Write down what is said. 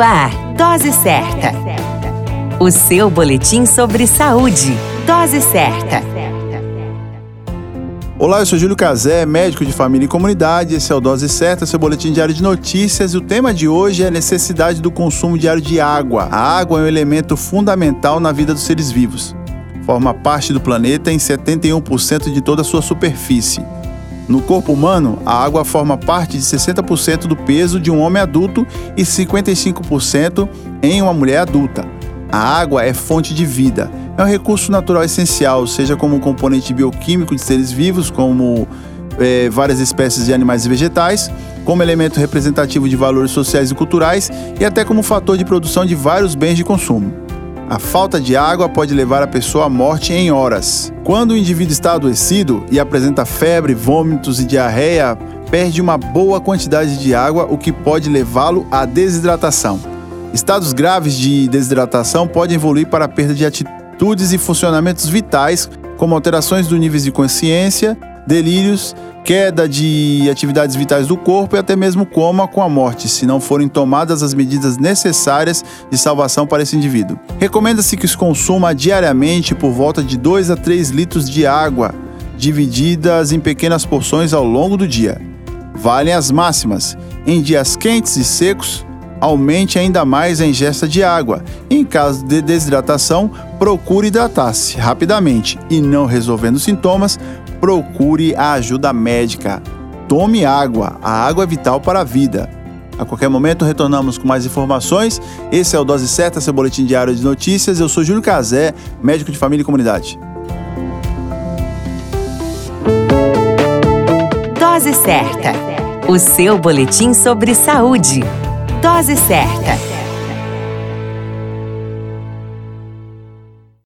Ar, Dose Certa. O seu boletim sobre saúde. Dose Certa. Olá, eu sou Júlio Cazé, médico de família e comunidade. Esse é o Dose Certa, seu boletim diário de notícias. E o tema de hoje é a necessidade do consumo diário de água. A água é um elemento fundamental na vida dos seres vivos. Forma parte do planeta em 71% de toda a sua superfície. No corpo humano, a água forma parte de 60% do peso de um homem adulto e 55% em uma mulher adulta. A água é fonte de vida. É um recurso natural essencial, seja como componente bioquímico de seres vivos, como é, várias espécies de animais e vegetais, como elemento representativo de valores sociais e culturais e até como fator de produção de vários bens de consumo. A falta de água pode levar a pessoa à morte em horas. Quando o indivíduo está adoecido e apresenta febre, vômitos e diarreia, perde uma boa quantidade de água, o que pode levá-lo à desidratação. Estados graves de desidratação podem evoluir para a perda de atitudes e funcionamentos vitais, como alterações do níveis de consciência, delírios queda de atividades vitais do corpo e até mesmo coma com a morte, se não forem tomadas as medidas necessárias de salvação para esse indivíduo. Recomenda-se que se consuma diariamente por volta de 2 a 3 litros de água, divididas em pequenas porções ao longo do dia. Valem as máximas. Em dias quentes e secos, aumente ainda mais a ingesta de água. Em caso de desidratação, procure hidratar-se rapidamente e, não resolvendo sintomas, procure a ajuda médica. Tome água, a água é vital para a vida. A qualquer momento retornamos com mais informações. Esse é o Dose Certa, seu boletim diário de notícias. Eu sou Júlio Cazé, médico de família e comunidade. Dose Certa, o seu boletim sobre saúde. Dose Certa.